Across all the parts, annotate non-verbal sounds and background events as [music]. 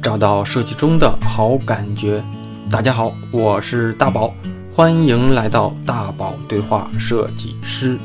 找到设计中的好感觉。大家好，我是大宝，欢迎来到大宝对话设计师。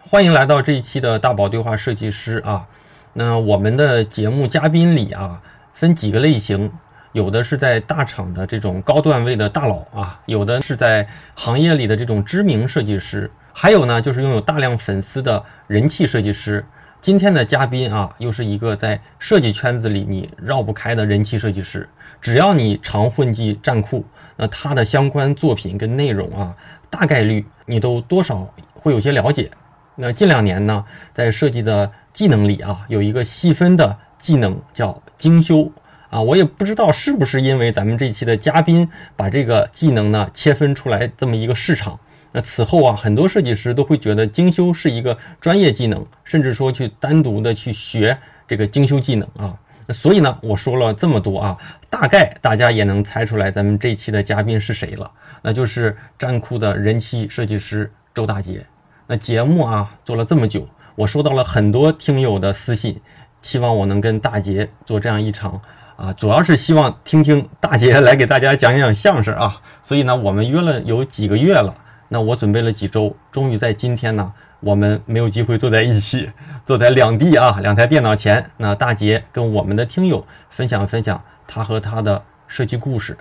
欢迎来到这一期的大宝对话设计师啊。那我们的节目嘉宾里啊，分几个类型，有的是在大厂的这种高段位的大佬啊，有的是在行业里的这种知名设计师，还有呢就是拥有大量粉丝的人气设计师。今天的嘉宾啊，又是一个在设计圈子里你绕不开的人气设计师。只要你常混迹站酷，那他的相关作品跟内容啊，大概率你都多少会有些了解。那近两年呢，在设计的技能里啊，有一个细分的技能叫精修啊，我也不知道是不是因为咱们这期的嘉宾把这个技能呢切分出来这么一个市场。那此后啊，很多设计师都会觉得精修是一个专业技能，甚至说去单独的去学这个精修技能啊。那所以呢，我说了这么多啊，大概大家也能猜出来咱们这期的嘉宾是谁了，那就是站酷的人气设计师周大杰。那节目啊做了这么久，我收到了很多听友的私信，希望我能跟大杰做这样一场啊，主要是希望听听大杰来给大家讲讲相声啊。所以呢，我们约了有几个月了。那我准备了几周，终于在今天呢，我们没有机会坐在一起，[laughs] 坐在两地啊两台电脑前。那大杰跟我们的听友分享分享他和他的设计故事。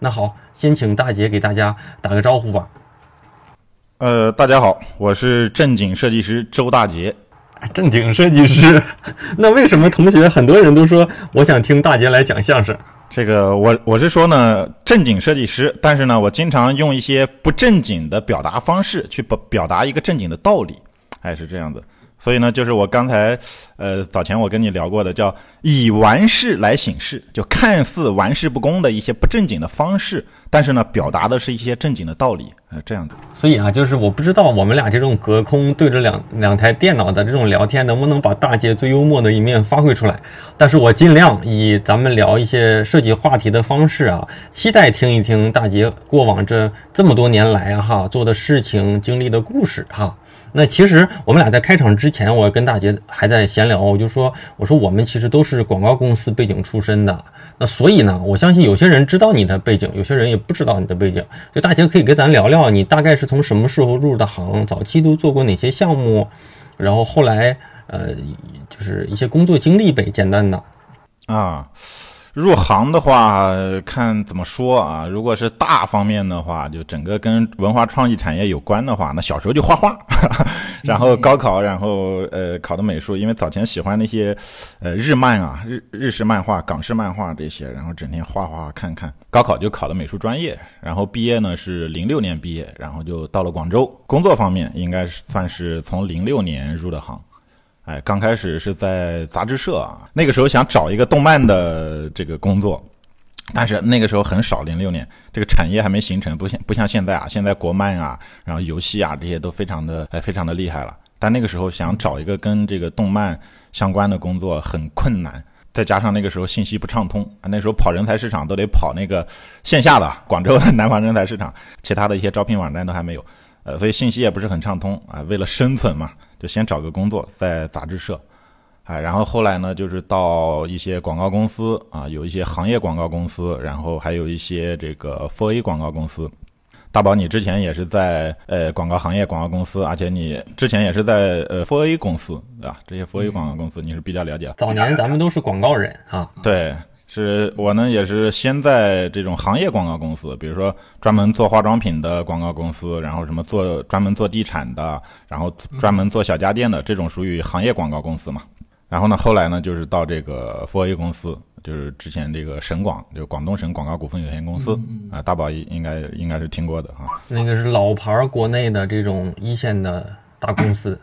那好，先请大杰给大家打个招呼吧。呃，大家好，我是正经设计师周大杰。正经设计师，[laughs] 那为什么同学很多人都说我想听大杰来讲相声？这个我我是说呢，正经设计师，但是呢，我经常用一些不正经的表达方式去表表达一个正经的道理，哎，是这样子。所以呢，就是我刚才呃早前我跟你聊过的，叫以完事来醒事，就看似玩世不恭的一些不正经的方式。但是呢，表达的是一些正经的道理，呃，这样的。所以啊，就是我不知道我们俩这种隔空对着两两台电脑的这种聊天，能不能把大姐最幽默的一面发挥出来。但是我尽量以咱们聊一些设计话题的方式啊，期待听一听大姐过往这这么多年来啊哈做的事情、经历的故事哈。那其实我们俩在开场之前，我跟大姐还在闲聊，我就说，我说我们其实都是广告公司背景出身的。那所以呢，我相信有些人知道你的背景，有些人也不知道你的背景。就大杰可以跟咱聊聊，你大概是从什么时候入的行，早期都做过哪些项目，然后后来呃，就是一些工作经历呗，简单的。啊。入行的话，看怎么说啊？如果是大方面的话，就整个跟文化创意产业有关的话，那小时候就画画，[laughs] 然后高考，然后呃考的美术，因为早前喜欢那些呃日漫啊、日日式漫画、港式漫画这些，然后整天画画看看。高考就考的美术专业，然后毕业呢是零六年毕业，然后就到了广州。工作方面应该是算是从零六年入的行。哎，刚开始是在杂志社啊，那个时候想找一个动漫的这个工作，但是那个时候很少，零六年这个产业还没形成，不像不像现在啊，现在国漫啊，然后游戏啊这些都非常的哎非常的厉害了。但那个时候想找一个跟这个动漫相关的工作很困难，再加上那个时候信息不畅通啊，那时候跑人才市场都得跑那个线下的广州的 [laughs] 南方人才市场，其他的一些招聘网站都还没有，呃，所以信息也不是很畅通啊。为了生存嘛。就先找个工作在杂志社，哎，然后后来呢，就是到一些广告公司啊，有一些行业广告公司，然后还有一些这个 4A 广告公司。大宝，你之前也是在呃广告行业广告公司，而且你之前也是在呃 4A 公司，对吧？这些 4A 广告公司你是比较了解。早年咱们都是广告人啊，对。是我呢，也是先在这种行业广告公司，比如说专门做化妆品的广告公司，然后什么做专门做地产的，然后专门做小家电的这种属于行业广告公司嘛。然后呢，后来呢，就是到这个 4A 公司，就是之前这个省广，就广东省广告股份有限公司啊，大宝应该应该是听过的哈。那个是老牌国内的这种一线的大公司。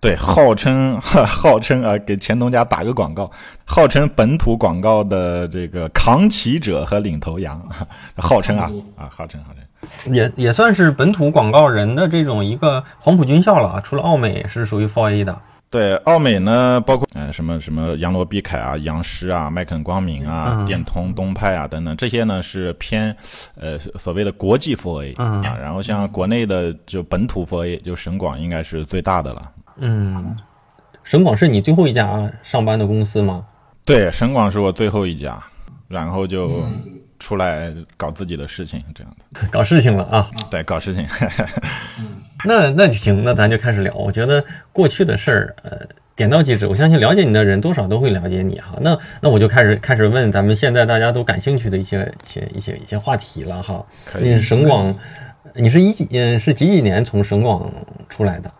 对，号称 [laughs] 号称啊，给钱东家打个广告，号称本土广告的这个扛旗者和领头羊，[laughs] 号称啊啊，号称号称，也也算是本土广告人的这种一个黄埔军校了啊。除了奥美是属于 Four A 的，对，奥美呢，包括呃什么什么杨罗碧凯啊、杨师啊、麦肯光明啊、电通、东派啊等等，这些呢是偏呃所谓的国际 Four A 啊，然后像国内的就本土 Four A，就省广应该是最大的了。嗯，省广是你最后一家上班的公司吗？对，省广是我最后一家，然后就出来搞自己的事情，这样的。[laughs] 搞事情了啊！对，搞事情。[laughs] 那那就行，那咱就开始聊。我觉得过去的事儿，呃，点到即止。我相信了解你的人多少都会了解你哈。那那我就开始开始问咱们现在大家都感兴趣的一些一些一些一些话题了哈。可以你是省广，你是一几嗯是几几年从省广出来的？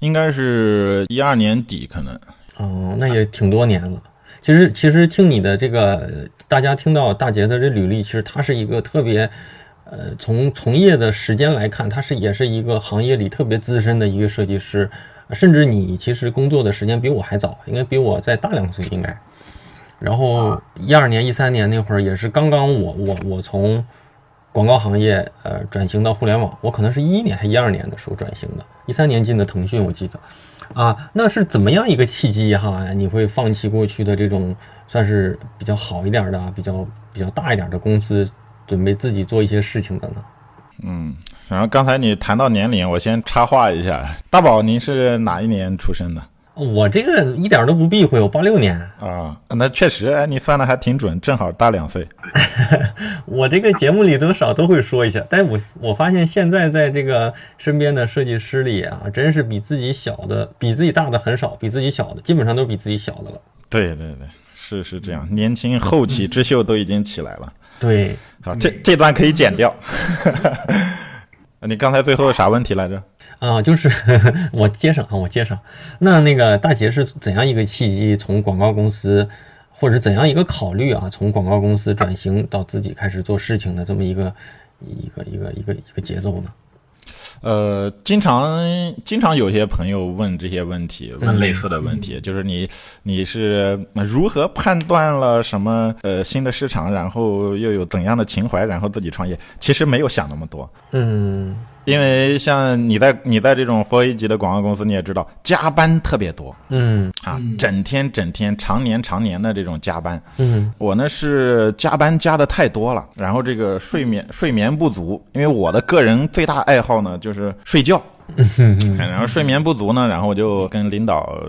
应该是一二年底，可能。哦，那也挺多年了。其实其实听你的这个，大家听到大杰的这履历，其实他是一个特别。呃，从从业的时间来看，他是也是一个行业里特别资深的一个设计师，甚至你其实工作的时间比我还早，应该比我再大两岁应该。然后一二年、一三年那会儿也是刚刚我我我从广告行业呃转型到互联网，我可能是一一年还一二年的时候转型的，一三年进的腾讯，我记得。啊，那是怎么样一个契机哈？你会放弃过去的这种算是比较好一点的、比较比较大一点的公司？准备自己做一些事情的呢。嗯，然后刚才你谈到年龄，我先插话一下，大宝，您是哪一年出生的？我这个一点都不避讳，我八六年啊，那确实，哎，你算的还挺准，正好大两岁。[laughs] 我这个节目里多少都会说一下，但我我发现现在在这个身边的设计师里啊，真是比自己小的、比自己大的很少，比自己小的基本上都是比自己小的了。对对对，是是这样，年轻后起之秀都已经起来了。对。好，这这段可以剪掉。[laughs] [laughs] 你刚才最后啥问题来着？啊，就是 [laughs] 我接上啊，我接上。那那个大杰是怎样一个契机，从广告公司，或者是怎样一个考虑啊，从广告公司转型到自己开始做事情的这么一个一个一个一个一个节奏呢？呃，经常经常有些朋友问这些问题，问类似的问题，就是你你是如何判断了什么呃新的市场，然后又有怎样的情怀，然后自己创业？其实没有想那么多，嗯。因为像你在你在这种佛 A 级的广告公司，你也知道加班特别多，嗯。啊，整天整天常年常年的这种加班，嗯，我呢是加班加的太多了，然后这个睡眠睡眠不足，因为我的个人最大爱好呢就是睡觉。然后睡眠不足呢，然后我就跟领导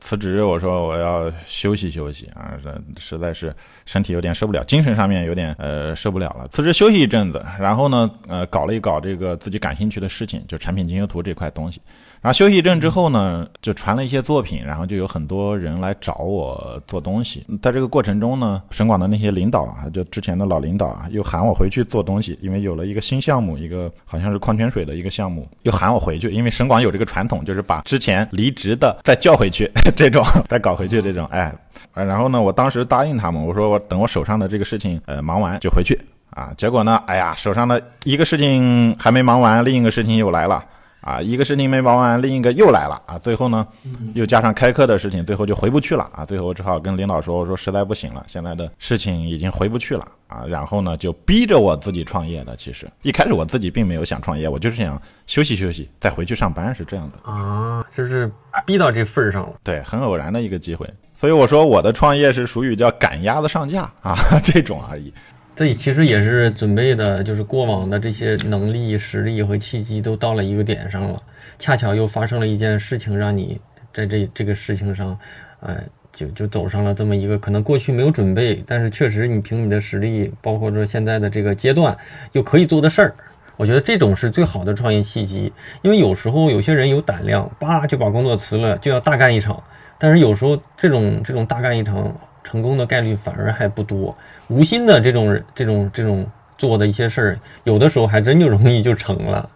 辞职，我说我要休息休息啊，实在是身体有点受不了，精神上面有点呃受不了了，辞职休息一阵子，然后呢呃搞了一搞这个自己感兴趣的事情，就产品精修图这块东西。然后休息一阵之后呢，就传了一些作品，然后就有很多人来找我做东西。在这个过程中呢，省广的那些领导啊，就之前的老领导啊，又喊我回去做东西，因为有了一个新项目，一个好像是矿泉水的一个项目，又喊我回去，因为省广有这个传统，就是把之前离职的再叫回去，这种再搞回去这种，哎，然后呢，我当时答应他们，我说我等我手上的这个事情呃忙完就回去啊。结果呢，哎呀，手上的一个事情还没忙完，另一个事情又来了。啊，一个事情没忙完，另一个又来了啊！最后呢，又加上开课的事情，最后就回不去了啊！最后我只好跟领导说：“我说实在不行了，现在的事情已经回不去了啊！”然后呢，就逼着我自己创业的。其实一开始我自己并没有想创业，我就是想休息休息，再回去上班，是这样的啊，就是逼到这份儿上了。对，很偶然的一个机会，所以我说我的创业是属于叫赶鸭子上架啊 [laughs] 这种而已。这其实也是准备的，就是过往的这些能力、实力和契机都到了一个点上了，恰巧又发生了一件事情，让你在这这个事情上，呃，就就走上了这么一个可能过去没有准备，但是确实你凭你的实力，包括说现在的这个阶段又可以做的事儿，我觉得这种是最好的创业契机。因为有时候有些人有胆量，叭就把工作辞了，就要大干一场，但是有时候这种这种大干一场成功的概率反而还不多。无心的这种这种这种做的一些事儿，有的时候还真就容易就成了。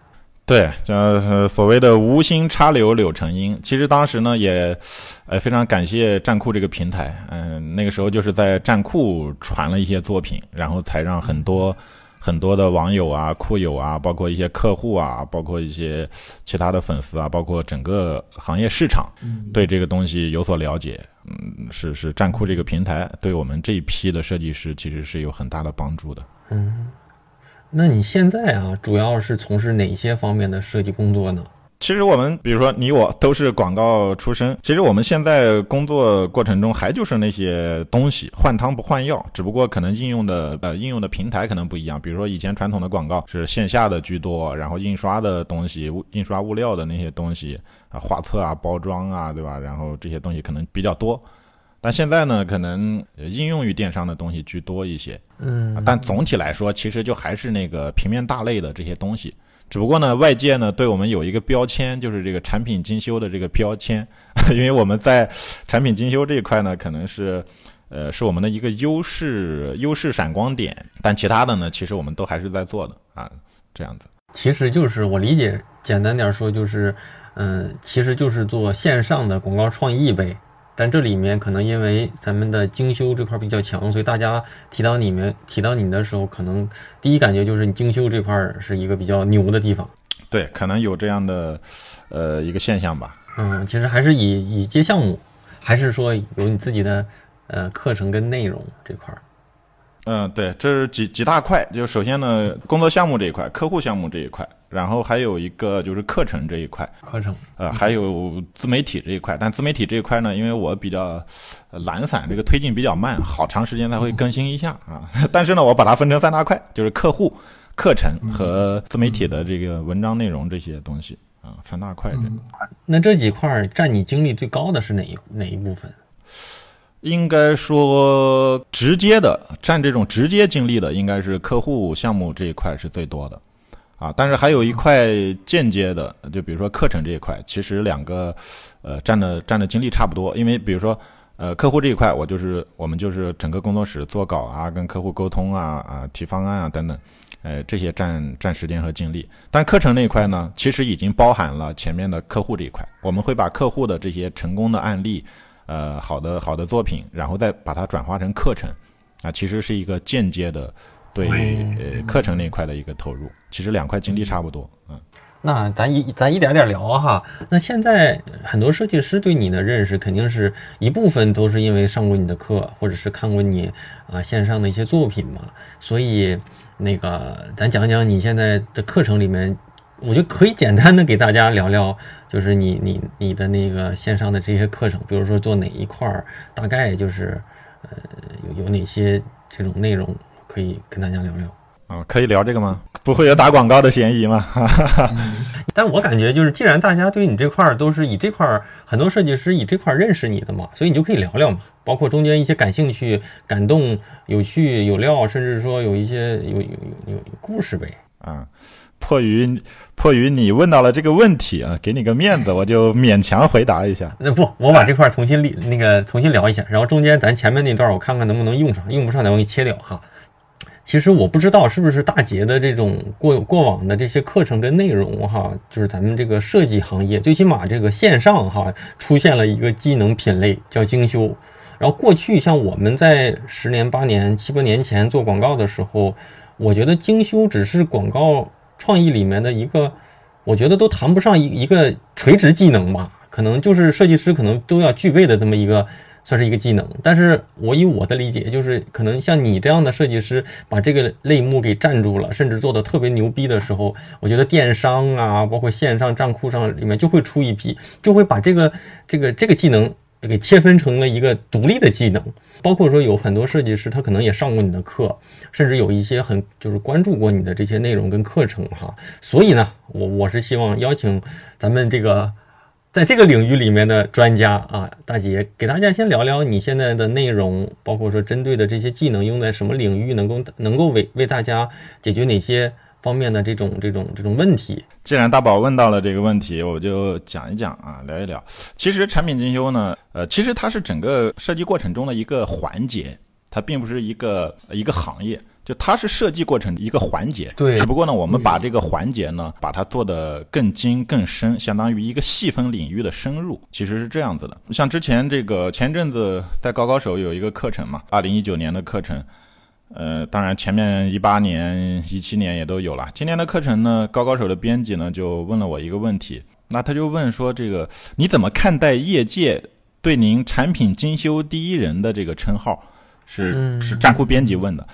对，就所谓的无心插柳柳成荫。其实当时呢，也呃非常感谢站酷这个平台。嗯，那个时候就是在站酷传了一些作品，然后才让很多很多的网友啊、酷友啊，包括一些客户啊，包括一些其他的粉丝啊，包括整个行业市场对这个东西有所了解。嗯，是是，站酷这个平台对我们这一批的设计师其实是有很大的帮助的。嗯，那你现在啊，主要是从事哪些方面的设计工作呢？其实我们，比如说你我都是广告出身，其实我们现在工作过程中还就是那些东西，换汤不换药，只不过可能应用的呃应用的平台可能不一样。比如说以前传统的广告是线下的居多，然后印刷的东西、印刷物料的那些东西啊，画册啊、包装啊，对吧？然后这些东西可能比较多。但现在呢，可能应用于电商的东西居多一些。嗯，但总体来说，其实就还是那个平面大类的这些东西。只不过呢，外界呢对我们有一个标签，就是这个产品精修的这个标签，[laughs] 因为我们在产品精修这一块呢，可能是呃是我们的一个优势优势闪光点。但其他的呢，其实我们都还是在做的啊，这样子。其实就是我理解，简单点说就是，嗯，其实就是做线上的广告创意呗。但这里面可能因为咱们的精修这块比较强，所以大家提到你们提到你的时候，可能第一感觉就是你精修这块是一个比较牛的地方。对，可能有这样的呃一个现象吧。嗯，其实还是以以接项目，还是说有你自己的呃课程跟内容这块儿。嗯，对，这是几几大块。就首先呢，工作项目这一块，客户项目这一块，然后还有一个就是课程这一块，课程，呃，还有自媒体这一块。但自媒体这一块呢，因为我比较懒散，这个推进比较慢，好长时间才会更新一下啊。[laughs] 但是呢，我把它分成三大块，就是客户、课程和自媒体的这个文章内容这些东西啊，三大块。这那这几块占你精力最高的是哪一哪一部分？应该说，直接的占这种直接经历的，应该是客户项目这一块是最多的，啊，但是还有一块间接的，就比如说课程这一块，其实两个，呃，占的占的精力差不多。因为比如说，呃，客户这一块，我就是我们就是整个工作室做稿啊，跟客户沟通啊，啊，提方案啊等等，呃，这些占占时间和精力。但课程那一块呢，其实已经包含了前面的客户这一块，我们会把客户的这些成功的案例。呃，好的好的作品，然后再把它转化成课程，啊，其实是一个间接的对呃课程那块的一个投入，其实两块精力差不多，嗯。那咱一咱一点点聊哈。那现在很多设计师对你的认识，肯定是一部分都是因为上过你的课，或者是看过你啊线上的一些作品嘛。所以那个咱讲讲你现在的课程里面。我觉得可以简单的给大家聊聊，就是你你你的那个线上的这些课程，比如说做哪一块儿，大概就是呃有有哪些这种内容可以跟大家聊聊啊？可以聊这个吗？不会有打广告的嫌疑吗？[laughs] 但我感觉就是，既然大家对你这块儿都是以这块儿很多设计师以这块儿认识你的嘛，所以你就可以聊聊嘛，包括中间一些感兴趣、感动、有趣、有料，甚至说有一些有有有有故事呗啊。迫于迫于你问到了这个问题啊，给你个面子，我就勉强回答一下。那不，我把这块重新理那个重新聊一下，然后中间咱前面那段我看看能不能用上，用不上咱我给切掉哈。其实我不知道是不是大杰的这种过过往的这些课程跟内容哈，就是咱们这个设计行业，最起码这个线上哈出现了一个技能品类叫精修。然后过去像我们在十年八年七八年前做广告的时候，我觉得精修只是广告。创意里面的一个，我觉得都谈不上一一个垂直技能吧，可能就是设计师可能都要具备的这么一个，算是一个技能。但是我以我的理解，就是可能像你这样的设计师把这个类目给占住了，甚至做的特别牛逼的时候，我觉得电商啊，包括线上账户上里面就会出一批，就会把这个这个这个技能给切分成了一个独立的技能。包括说有很多设计师，他可能也上过你的课，甚至有一些很就是关注过你的这些内容跟课程哈。所以呢，我我是希望邀请咱们这个在这个领域里面的专家啊，大姐给大家先聊聊你现在的内容，包括说针对的这些技能用在什么领域，能够能够为为大家解决哪些。方面的这种这种这种问题，既然大宝问到了这个问题，我就讲一讲啊，聊一聊。其实产品精修呢，呃，其实它是整个设计过程中的一个环节，它并不是一个一个行业，就它是设计过程一个环节。对。只不过呢，我们把这个环节呢，把它做得更精更深，相当于一个细分领域的深入，其实是这样子的。像之前这个前阵子在高高手有一个课程嘛，二零一九年的课程。呃，当然，前面一八年、一七年也都有了。今年的课程呢，高高手的编辑呢就问了我一个问题，那他就问说：“这个你怎么看待业界对您产品精修第一人的这个称号？”是是站酷编辑问的。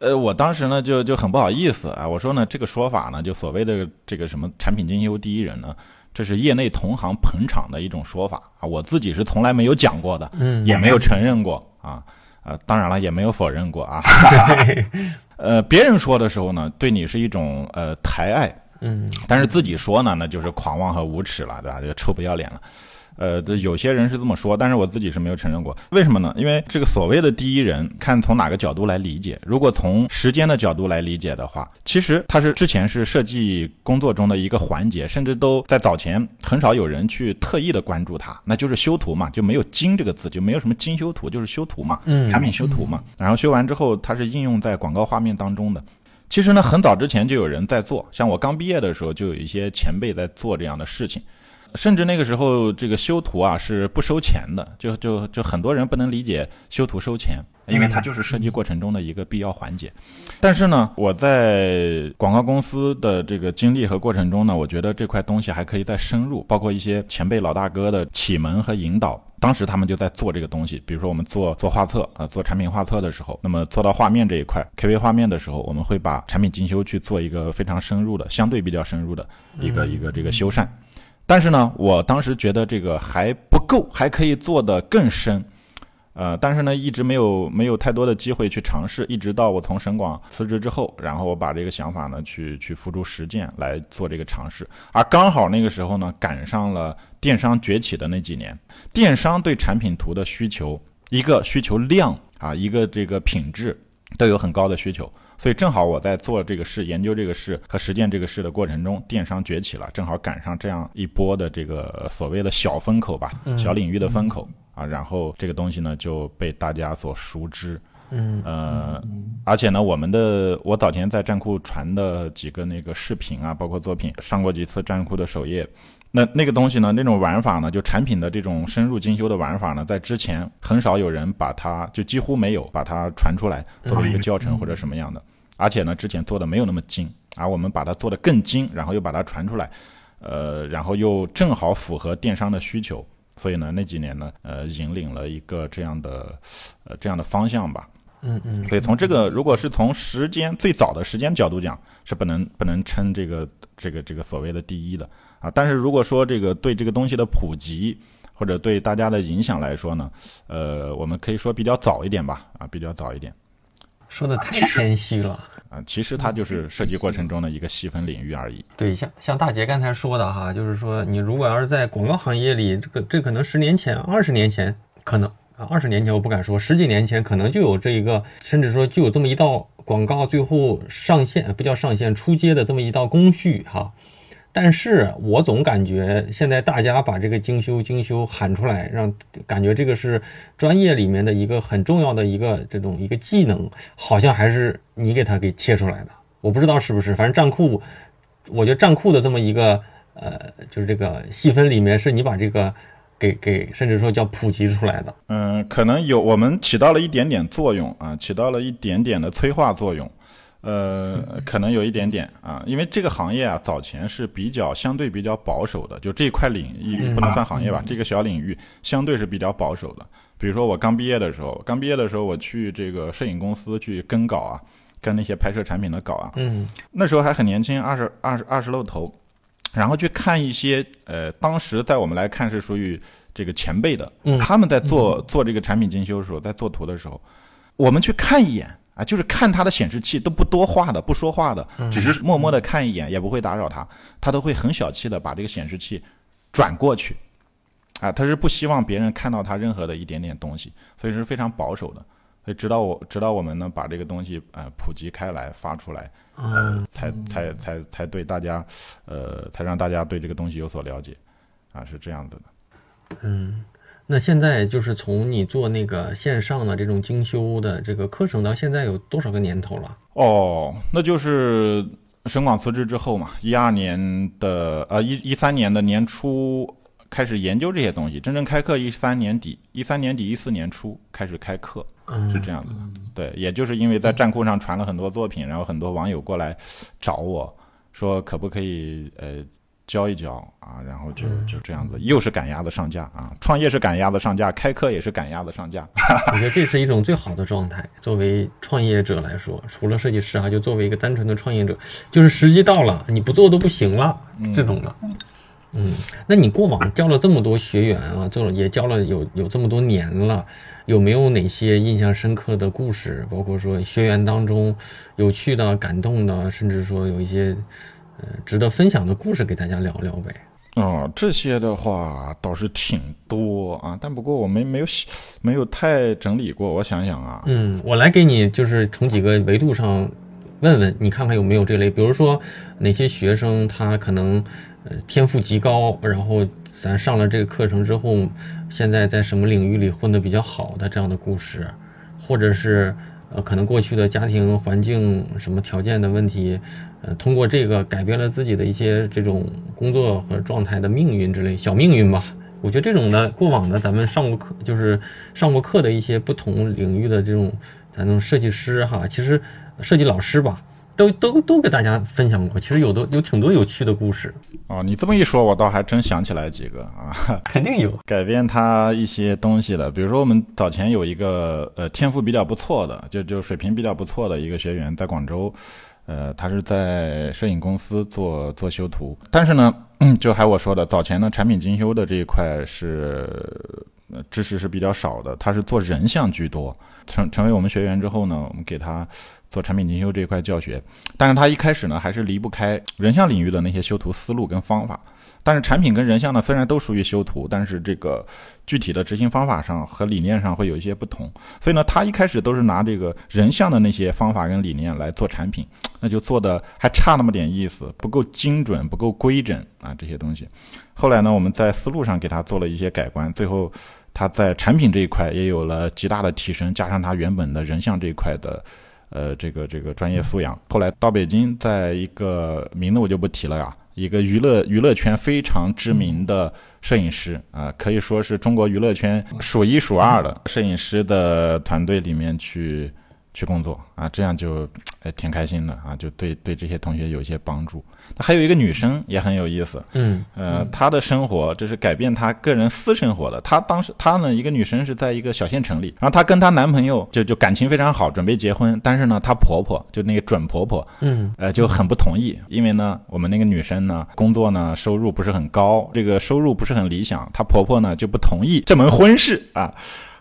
呃，我当时呢就就很不好意思啊，我说呢这个说法呢，就所谓的这个什么产品精修第一人呢，这是业内同行捧场的一种说法啊，我自己是从来没有讲过的，嗯，也没有承认过啊。啊，当然了，也没有否认过啊。[laughs] 呃，别人说的时候呢，对你是一种呃抬爱，嗯，但是自己说呢，那就是狂妄和无耻了，对吧？就臭不要脸了。呃，这有些人是这么说，但是我自己是没有承认过。为什么呢？因为这个所谓的第一人，看从哪个角度来理解。如果从时间的角度来理解的话，其实它是之前是设计工作中的一个环节，甚至都在早前很少有人去特意的关注它，那就是修图嘛，就没有精这个字，就没有什么精修图，就是修图嘛，嗯产品修图嘛。然后修完之后，它是应用在广告画面当中的。其实呢，很早之前就有人在做，像我刚毕业的时候，就有一些前辈在做这样的事情。甚至那个时候，这个修图啊是不收钱的，就就就很多人不能理解修图收钱，因为它就是设计过程中的一个必要环节。但是呢，我在广告公司的这个经历和过程中呢，我觉得这块东西还可以再深入，包括一些前辈老大哥的启蒙和引导。当时他们就在做这个东西，比如说我们做做画册啊、做产品画册的时候，那么做到画面这一块 KV 画面的时候，我们会把产品精修去做一个非常深入的、相对比较深入的一个、一个这个修缮。但是呢，我当时觉得这个还不够，还可以做得更深，呃，但是呢，一直没有没有太多的机会去尝试，一直到我从省广辞职之后，然后我把这个想法呢去去付诸实践来做这个尝试，而刚好那个时候呢，赶上了电商崛起的那几年，电商对产品图的需求，一个需求量啊，一个这个品质都有很高的需求。所以正好我在做这个事、研究这个事和实践这个事的过程中，电商崛起了，正好赶上这样一波的这个所谓的小风口吧，小领域的风口啊，然后这个东西呢就被大家所熟知。嗯呃，而且呢，我们的我早前在站酷传的几个那个视频啊，包括作品，上过几次站酷的首页。那那个东西呢，那种玩法呢，就产品的这种深入精修的玩法呢，在之前很少有人把它，就几乎没有把它传出来作为一个教程或者什么样的。而且呢，之前做的没有那么精，而我们把它做的更精，然后又把它传出来，呃，然后又正好符合电商的需求，所以呢，那几年呢，呃，引领了一个这样的，呃，这样的方向吧。嗯嗯，所以从这个，如果是从时间最早的时间角度讲，是不能不能称这个这个这个所谓的第一的啊。但是如果说这个对这个东西的普及或者对大家的影响来说呢，呃，我们可以说比较早一点吧，啊，比较早一点说的太谦虚了。啊。其实它就是设计过程中的一个细分领域而已。对，像像大杰刚才说的哈，就是说你如果要是在广告行业里，这个这可能十年前、二十年前可能啊，二十年前我不敢说，十几年前可能就有这一个，甚至说就有这么一道广告最后上线，不叫上线，出街的这么一道工序哈。但是我总感觉现在大家把这个精修精修喊出来，让感觉这个是专业里面的一个很重要的一个这种一个技能，好像还是你给它给切出来的。我不知道是不是，反正站酷，我觉得站酷的这么一个呃，就是这个细分里面是你把这个给给甚至说叫普及出来的。嗯，可能有我们起到了一点点作用啊，起到了一点点的催化作用。呃，可能有一点点啊，因为这个行业啊，早前是比较相对比较保守的，就这一块领域不能算行业吧，这个小领域相对是比较保守的。比如说我刚毕业的时候，刚毕业的时候我去这个摄影公司去跟稿啊，跟那些拍摄产品的稿啊，嗯那时候还很年轻，二十二十二十露头，然后去看一些呃，当时在我们来看是属于这个前辈的，嗯。他们在做做这个产品精修的时候，在做图的时候，我们去看一眼啊，就是看他的显示器都不多话的，不说话的，只是默默的看一眼，也不会打扰他，他都会很小气的把这个显示器转过去，啊，他是不希望别人看到他任何的一点点东西，所以是非常保守的。所以直到我直到我们呢把这个东西呃普及开来发出来，呃，才才才才对大家，呃，才让大家对这个东西有所了解，啊，是这样子的。嗯，那现在就是从你做那个线上的这种精修的这个课程到现在有多少个年头了？哦，那就是省广辞职之后嘛，一二年的呃一一三年的年初开始研究这些东西，真正开课一三年底，一三年底一四年初开始开课，嗯是这样子的。对，也就是因为在站酷上传了很多作品，然后很多网友过来找我说可不可以呃教一教啊，然后就就这样子，又是赶鸭子上架啊，创业是赶鸭子上架，开课也是赶鸭子上架。[laughs] 我觉得这是一种最好的状态。作为创业者来说，除了设计师啊，就作为一个单纯的创业者，就是时机到了，你不做都不行了，这种的。嗯，那你过往教了这么多学员啊，做了也教了有有这么多年了，有没有哪些印象深刻的故事？包括说学员当中有趣的、感动的，甚至说有一些呃值得分享的故事，给大家聊聊呗。哦，这些的话倒是挺多啊，但不过我没没有没有太整理过，我想想啊，嗯，我来给你就是从几个维度上问问你，看看有没有这类，比如说哪些学生他可能呃天赋极高，然后咱上了这个课程之后，现在在什么领域里混得比较好的这样的故事，或者是呃可能过去的家庭环境什么条件的问题。呃，通过这个改变了自己的一些这种工作和状态的命运之类小命运吧。我觉得这种的过往的咱们上过课，就是上过课的一些不同领域的这种咱们设计师哈，其实设计老师吧，都都都给大家分享过。其实有的有挺多有趣的故事。哦，你这么一说，我倒还真想起来几个啊，[laughs] 肯定有改变他一些东西的。比如说我们早前有一个呃天赋比较不错的，就就水平比较不错的一个学员，在广州。呃，他是在摄影公司做做修图，但是呢，就还我说的，早前呢产品精修的这一块是知识是比较少的，他是做人像居多。成成为我们学员之后呢，我们给他做产品精修这一块教学，但是他一开始呢还是离不开人像领域的那些修图思路跟方法。但是产品跟人像呢，虽然都属于修图，但是这个具体的执行方法上和理念上会有一些不同。所以呢，他一开始都是拿这个人像的那些方法跟理念来做产品，那就做的还差那么点意思，不够精准，不够规整啊这些东西。后来呢，我们在思路上给他做了一些改观，最后他在产品这一块也有了极大的提升，加上他原本的人像这一块的呃这个这个专业素养。后来到北京，在一个名字我就不提了呀。一个娱乐娱乐圈非常知名的摄影师啊，可以说是中国娱乐圈数一数二的摄影师的团队里面去去工作啊，这样就。哎挺开心的啊，就对对这些同学有一些帮助。还有一个女生也很有意思，嗯，呃，她的生活这是改变她个人私生活的。她当时她呢，一个女生是在一个小县城里，然后她跟她男朋友就就感情非常好，准备结婚。但是呢，她婆婆就那个准婆婆，嗯，呃，就很不同意，因为呢，我们那个女生呢，工作呢收入不是很高，这个收入不是很理想，她婆婆呢就不同意这门婚事啊。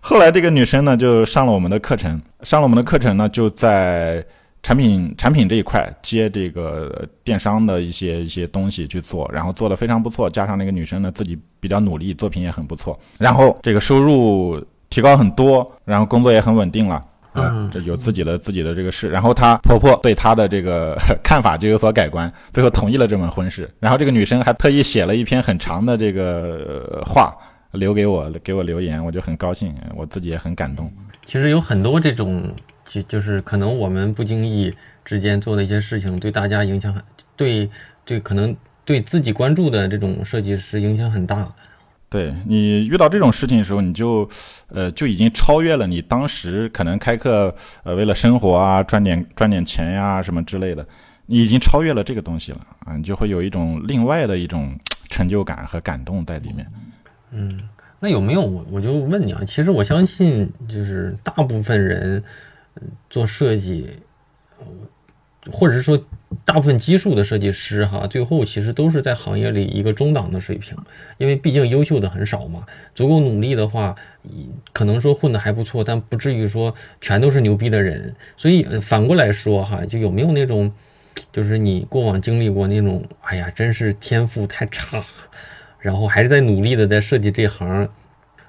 后来这个女生呢就上了我们的课程，上了我们的课程呢就在。产品产品这一块接这个电商的一些一些东西去做，然后做的非常不错，加上那个女生呢自己比较努力，作品也很不错，然后这个收入提高很多，然后工作也很稳定了，嗯，这有自己的自己的这个事，然后她婆婆对她的这个看法就有所改观，最后同意了这门婚事，然后这个女生还特意写了一篇很长的这个话留给我，给我留言，我就很高兴，我自己也很感动。其实有很多这种。就就是可能我们不经意之间做的一些事情，对大家影响很，对对，可能对自己关注的这种设计师影响很大。对你遇到这种事情的时候，你就呃就已经超越了你当时可能开课呃为了生活啊赚点赚点钱呀什么之类的，你已经超越了这个东西了啊，你就会有一种另外的一种成就感和感动在里面。嗯，那有没有我我就问你啊，其实我相信就是大部分人。做设计，或者是说大部分基数的设计师哈，最后其实都是在行业里一个中档的水平，因为毕竟优秀的很少嘛。足够努力的话，可能说混的还不错，但不至于说全都是牛逼的人。所以反过来说哈，就有没有那种，就是你过往经历过那种，哎呀，真是天赋太差，然后还是在努力的在设计这行，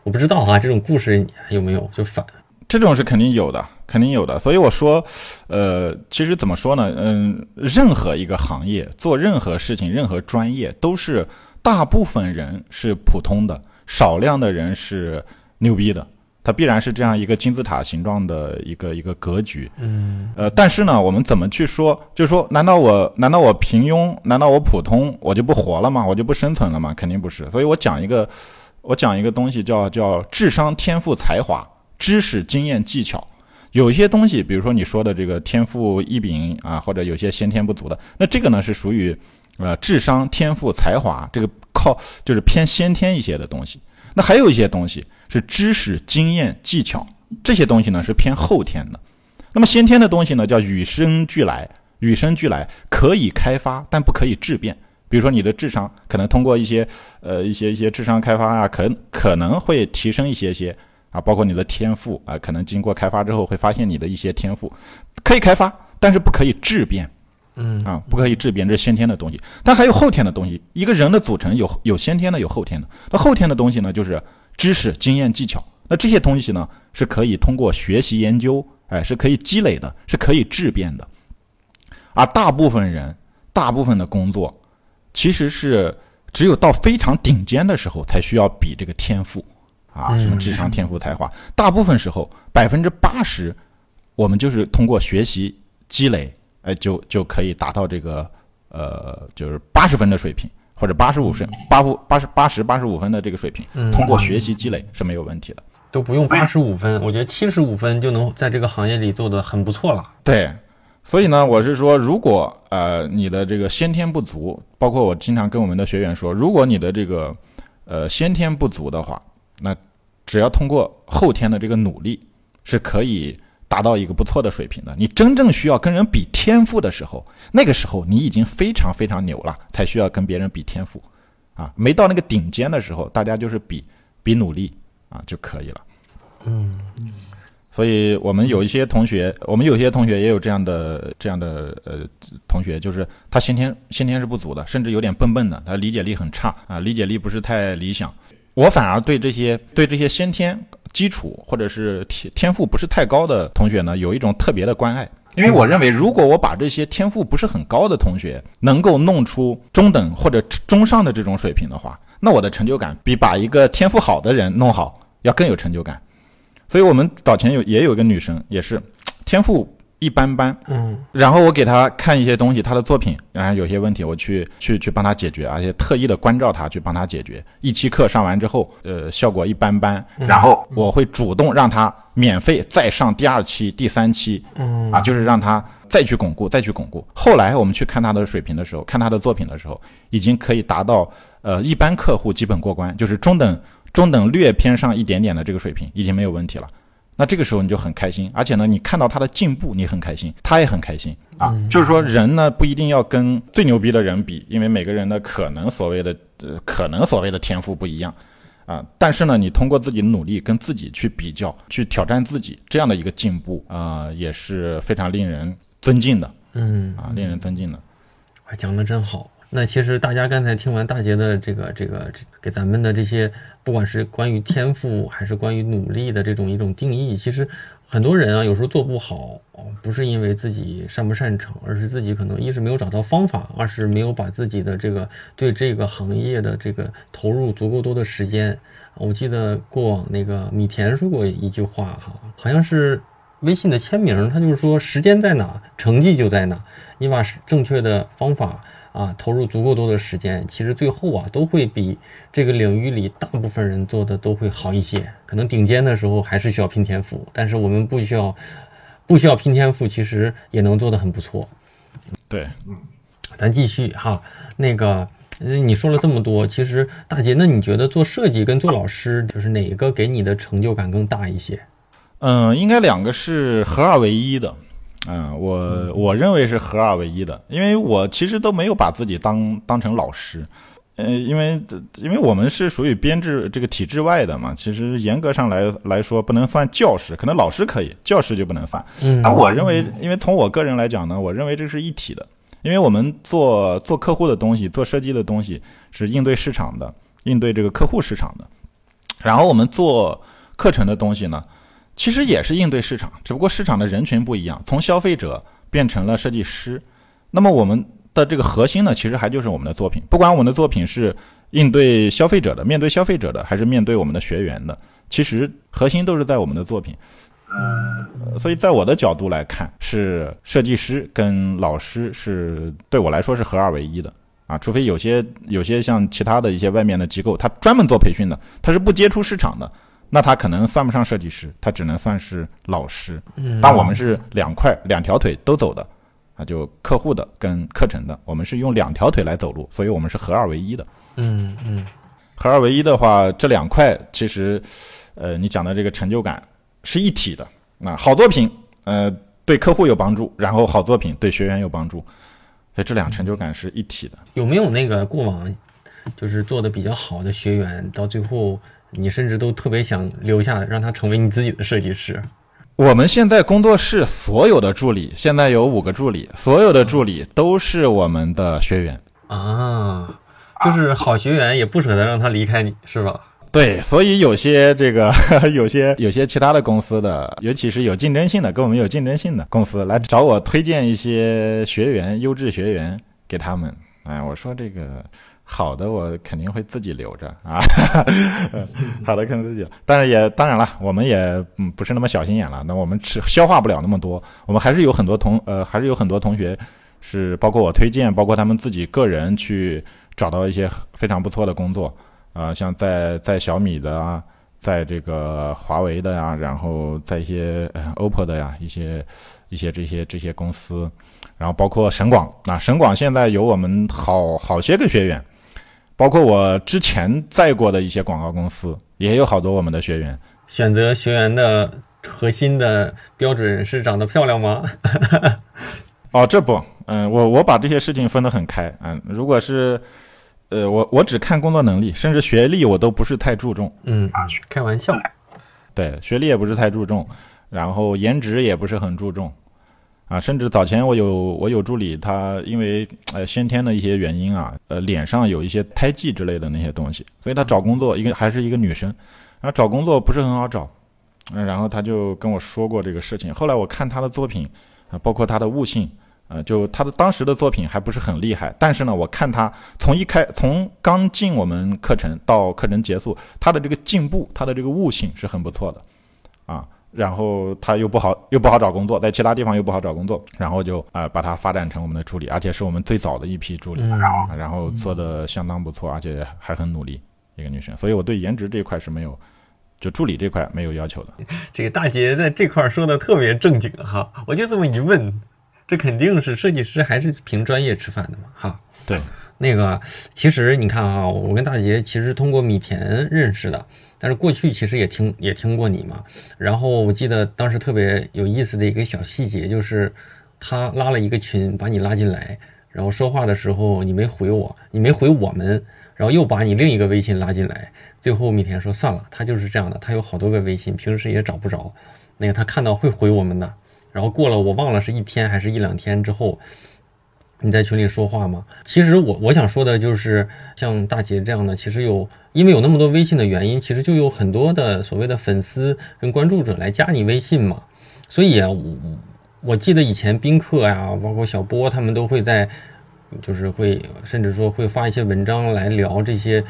我不知道哈，这种故事有没有？就反。这种是肯定有的，肯定有的。所以我说，呃，其实怎么说呢？嗯，任何一个行业做任何事情，任何专业都是大部分人是普通的，少量的人是牛逼的。它必然是这样一个金字塔形状的一个一个格局。嗯。呃，但是呢，我们怎么去说？就是说，难道我难道我平庸？难道我普通？我就不活了吗？我就不生存了吗？肯定不是。所以我讲一个，我讲一个东西，叫叫智商、天赋、才华。知识、经验、技巧，有一些东西，比如说你说的这个天赋异禀啊，或者有些先天不足的，那这个呢是属于呃智商、天赋、才华，这个靠就是偏先天一些的东西。那还有一些东西是知识、经验、技巧，这些东西呢是偏后天的。那么先天的东西呢叫与生俱来，与生俱来可以开发，但不可以质变。比如说你的智商可能通过一些呃一些一些智商开发啊，可可能会提升一些些。啊，包括你的天赋啊，可能经过开发之后会发现你的一些天赋可以开发，但是不可以质变。嗯啊，不可以质变，这是先天的东西。但还有后天的东西。一个人的组成有有先天的，有后天的。那后天的东西呢，就是知识、经验、技巧。那这些东西呢，是可以通过学习研究，哎，是可以积累的，是可以质变的。而大部分人，大部分的工作，其实是只有到非常顶尖的时候，才需要比这个天赋啊，什么智商、天赋、才华。大部分时候，百分之八十，我们就是通过学习积累。哎，就就可以达到这个，呃，就是八十分的水平，或者八十五分、八五、八十八十八十五分的这个水平，通过学习积累是没有问题的。都不用八十五分，我觉得七十五分就能在这个行业里做的很不错了。对，所以呢，我是说，如果呃你的这个先天不足，包括我经常跟我们的学员说，如果你的这个呃先天不足的话，那只要通过后天的这个努力是可以。达到一个不错的水平的，你真正需要跟人比天赋的时候，那个时候你已经非常非常牛了，才需要跟别人比天赋，啊，没到那个顶尖的时候，大家就是比比努力啊就可以了。嗯，所以我们有一些同学，我们有些同学也有这样的这样的呃同学，就是他先天先天是不足的，甚至有点笨笨的，他理解力很差啊，理解力不是太理想。我反而对这些对这些先天。基础或者是天天赋不是太高的同学呢，有一种特别的关爱，因为我认为，如果我把这些天赋不是很高的同学能够弄出中等或者中上的这种水平的话，那我的成就感比把一个天赋好的人弄好要更有成就感。所以我们早前有也有一个女生，也是天赋。一般般，嗯，然后我给他看一些东西，他的作品，然后有些问题我去去去帮他解决，而且特意的关照他去帮他解决。一期课上完之后，呃，效果一般般，然后我会主动让他免费再上第二期、第三期，嗯，啊，就是让他再去巩固、再去巩固。后来我们去看他的水平的时候，看他的作品的时候，已经可以达到呃一般客户基本过关，就是中等、中等略偏上一点点的这个水平，已经没有问题了。那这个时候你就很开心，而且呢，你看到他的进步，你很开心，他也很开心啊。就是说，人呢不一定要跟最牛逼的人比，因为每个人的可能所谓的呃可能所谓的天赋不一样啊。但是呢，你通过自己的努力跟自己去比较，去挑战自己，这样的一个进步啊，也是非常令人尊敬的。嗯啊，令人尊敬的。讲的真好。那其实大家刚才听完大杰的这个这个给咱们的这些，不管是关于天赋还是关于努力的这种一种定义，其实很多人啊有时候做不好，不是因为自己擅不擅长，而是自己可能一是没有找到方法，二是没有把自己的这个对这个行业的这个投入足够多的时间。我记得过往那个米田说过一句话哈，好像是微信的签名，他就是说时间在哪，成绩就在哪。你把正确的方法。啊，投入足够多的时间，其实最后啊，都会比这个领域里大部分人做的都会好一些。可能顶尖的时候还是需要拼天赋，但是我们不需要，不需要拼天赋，其实也能做得很不错。对，嗯，咱继续哈。那个，你说了这么多，其实大姐，那你觉得做设计跟做老师，就是哪个给你的成就感更大一些？嗯，应该两个是合二为一的。嗯，我我认为是合二为一的，因为我其实都没有把自己当当成老师，呃，因为因为我们是属于编制这个体制外的嘛，其实严格上来来说不能算教师，可能老师可以，教师就不能算。那我认为，因为从我个人来讲呢，我认为这是一体的，因为我们做做客户的东西，做设计的东西是应对市场的，应对这个客户市场的，然后我们做课程的东西呢。其实也是应对市场，只不过市场的人群不一样，从消费者变成了设计师。那么我们的这个核心呢，其实还就是我们的作品。不管我们的作品是应对消费者的、面对消费者的，还是面对我们的学员的，其实核心都是在我们的作品。嗯，所以在我的角度来看，是设计师跟老师是对我来说是合二为一的啊。除非有些有些像其他的一些外面的机构，他专门做培训的，他是不接触市场的。那他可能算不上设计师，他只能算是老师。但我们是两块两条腿都走的，啊，就客户的跟课程的，我们是用两条腿来走路，所以我们是合二为一的。嗯嗯，合二为一的话，这两块其实，呃，你讲的这个成就感是一体的。那好作品，呃，对客户有帮助，然后好作品对学员有帮助，所以这两成就感是一体的。有没有那个过往就是做的比较好的学员，到最后？你甚至都特别想留下，让他成为你自己的设计师。我们现在工作室所有的助理，现在有五个助理，所有的助理都是我们的学员。啊，就是好学员也不舍得让他离开你，是吧？对，所以有些这个 [laughs] 有些有些其他的公司的，尤其是有竞争性的，跟我们有竞争性的公司来找我推荐一些学员，优质学员给他们。哎，我说这个好的，我肯定会自己留着 [laughs] 啊。[laughs] 好的，肯定自己，但是也当然了，我们也嗯不是那么小心眼了。那我们吃消化不了那么多，我们还是有很多同呃，还是有很多同学是包括我推荐，包括他们自己个人去找到一些非常不错的工作。啊，像在在小米的啊，在这个华为的呀，然后在一些呃 OPPO 的呀，一些一些这些这些公司，然后包括省广啊，省广现在有我们好好些个学员，包括我之前在过的一些广告公司，也有好多我们的学员。选择学员的核心的标准是长得漂亮吗？[laughs] 哦，这不，嗯，我我把这些事情分得很开，嗯，如果是。呃，我我只看工作能力，甚至学历我都不是太注重。嗯啊，开玩笑。对，学历也不是太注重，然后颜值也不是很注重。啊，甚至早前我有我有助理，他因为呃先天的一些原因啊，呃脸上有一些胎记之类的那些东西，所以他找工作一个还是一个女生，然后找工作不是很好找。嗯，然后他就跟我说过这个事情。后来我看他的作品啊，包括他的悟性。呃，就他的当时的作品还不是很厉害，但是呢，我看他从一开从刚进我们课程到课程结束，他的这个进步，他的这个悟性是很不错的，啊，然后他又不好又不好找工作，在其他地方又不好找工作，然后就呃把他发展成我们的助理，而且是我们最早的一批助理，然后做的相当不错，而且还很努力一个女生，所以我对颜值这一块是没有，就助理这块没有要求的。这个大姐在这块说的特别正经哈，我就这么一问。这肯定是设计师还是凭专业吃饭的嘛？哈，对，那个其实你看啊，我跟大姐其实通过米田认识的，但是过去其实也听也听过你嘛。然后我记得当时特别有意思的一个小细节，就是他拉了一个群把你拉进来，然后说话的时候你没回我，你没回我们，然后又把你另一个微信拉进来，最后米田说算了，他就是这样的，他有好多个微信，平时也找不着，那个他看到会回我们的。然后过了，我忘了是一天还是一两天之后，你在群里说话吗？其实我我想说的就是，像大杰这样的，其实有因为有那么多微信的原因，其实就有很多的所谓的粉丝跟关注者来加你微信嘛。所以啊，我我记得以前宾客呀，包括小波他们都会在，就是会甚至说会发一些文章来聊这些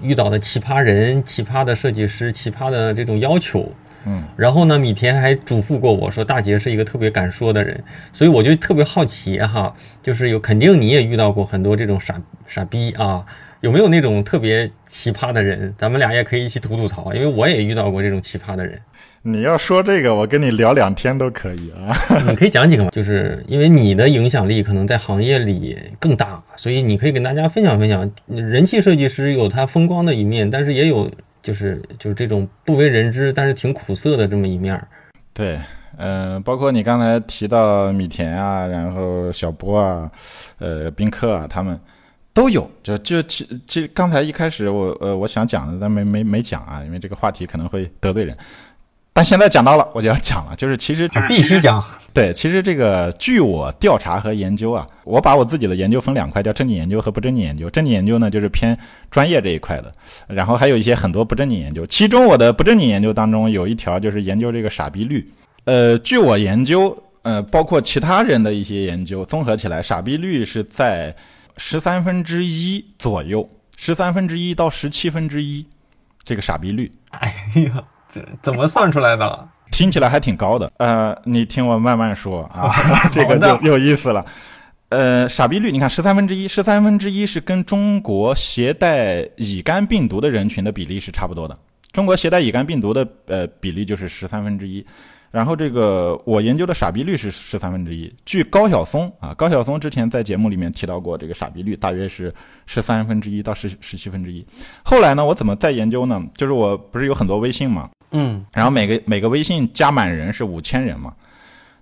遇到的奇葩人、奇葩的设计师、奇葩的这种要求。嗯，然后呢，米田还嘱咐过我说，大杰是一个特别敢说的人，所以我就特别好奇哈，就是有肯定你也遇到过很多这种傻傻逼啊，有没有那种特别奇葩的人？咱们俩也可以一起吐吐槽，因为我也遇到过这种奇葩的人。你要说这个，我跟你聊两天都可以啊。[laughs] 你可以讲几个吗？就是因为你的影响力可能在行业里更大，所以你可以跟大家分享分享。人气设计师有他风光的一面，但是也有。就是就是这种不为人知，但是挺苦涩的这么一面儿。对，嗯，包括你刚才提到米田啊，然后小波啊，呃，宾客啊，他们都有。就就其其实刚才一开始我呃我想讲的，但没没没讲啊，因为这个话题可能会得罪人。但现在讲到了，我就要讲了，就是其实必须讲。对，其实这个据我调查和研究啊，我把我自己的研究分两块，叫正经研究和不正经研究。正经研究呢，就是偏专业这一块的，然后还有一些很多不正经研究。其中我的不正经研究当中有一条就是研究这个傻逼率。呃，据我研究，呃，包括其他人的一些研究，综合起来，傻逼率是在十三分之一左右，十三分之一到十七分之一，这个傻逼率。哎呀。这 [laughs] 怎么算出来的？听起来还挺高的。呃，你听我慢慢说啊，[laughs] 这个就有意思了。呃，傻逼率，你看十三分之一，十三分之一是跟中国携带乙肝病毒的人群的比例是差不多的。中国携带乙肝病毒的呃比例就是十三分之一。然后这个我研究的傻逼率是十三分之一。据高晓松啊，高晓松之前在节目里面提到过，这个傻逼率大约是十三分之一到十十七分之一。后来呢，我怎么再研究呢？就是我不是有很多微信嘛，嗯，然后每个每个微信加满人是五千人嘛，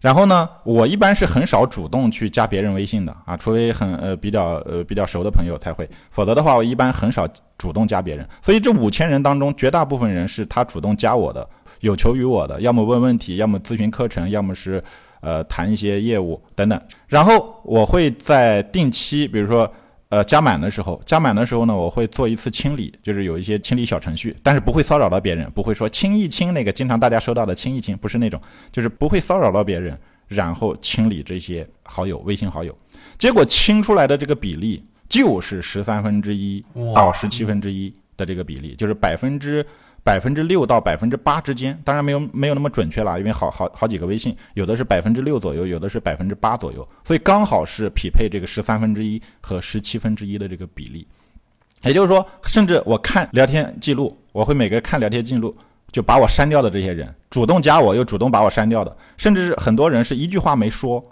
然后呢，我一般是很少主动去加别人微信的啊，除非很呃比较呃比较熟的朋友才会，否则的话我一般很少主动加别人。所以这五千人当中，绝大部分人是他主动加我的，有求于我的，要么问问题，要么咨询课程，要么是呃谈一些业务等等。然后我会在定期，比如说。呃，加满的时候，加满的时候呢，我会做一次清理，就是有一些清理小程序，但是不会骚扰到别人，不会说清一清那个经常大家收到的清一清，不是那种，就是不会骚扰到别人，然后清理这些好友、微信好友，结果清出来的这个比例就是十三分之一到十七分之一的这个比例，就是百分之。百分之六到百分之八之间，当然没有没有那么准确了，因为好好好几个微信，有的是百分之六左右，有的是百分之八左右，所以刚好是匹配这个十三分之一和十七分之一的这个比例。也就是说，甚至我看聊天记录，我会每个看聊天记录就把我删掉的这些人，主动加我又主动把我删掉的，甚至是很多人是一句话没说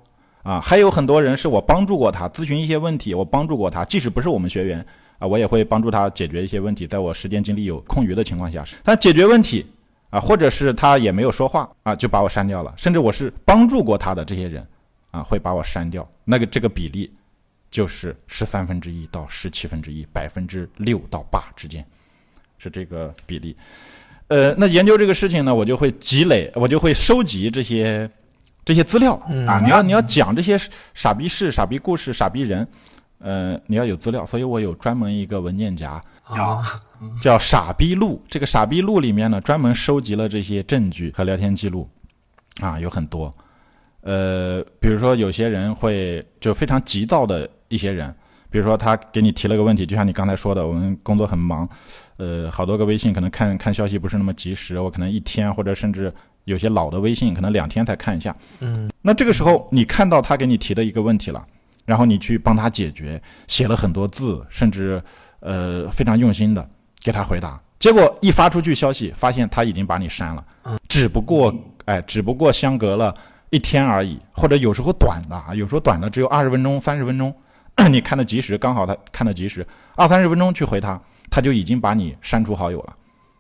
啊，还有很多人是我帮助过他咨询一些问题，我帮助过他，即使不是我们学员。啊，我也会帮助他解决一些问题，在我时间精力有空余的情况下，他解决问题啊，或者是他也没有说话啊，就把我删掉了。甚至我是帮助过他的这些人啊，会把我删掉。那个这个比例就是十三分之一到十七分之一，百分之六到八之间是这个比例。呃，那研究这个事情呢，我就会积累，我就会收集这些这些资料啊。你要你要讲这些傻逼事、傻逼故事、傻逼人。呃，你要有资料，所以我有专门一个文件夹，叫叫“傻逼录”。这个“傻逼录”里面呢，专门收集了这些证据和聊天记录，啊，有很多。呃，比如说有些人会就非常急躁的一些人，比如说他给你提了个问题，就像你刚才说的，我们工作很忙，呃，好多个微信可能看看消息不是那么及时，我可能一天或者甚至有些老的微信可能两天才看一下。嗯，那这个时候你看到他给你提的一个问题了。然后你去帮他解决，写了很多字，甚至呃非常用心的给他回答。结果一发出去消息，发现他已经把你删了。只不过哎，只不过相隔了一天而已，或者有时候短的啊，有时候短的只有二十分钟、三十分钟，[coughs] 你看的及时，刚好他看的及时，二三十分钟去回他，他就已经把你删除好友了。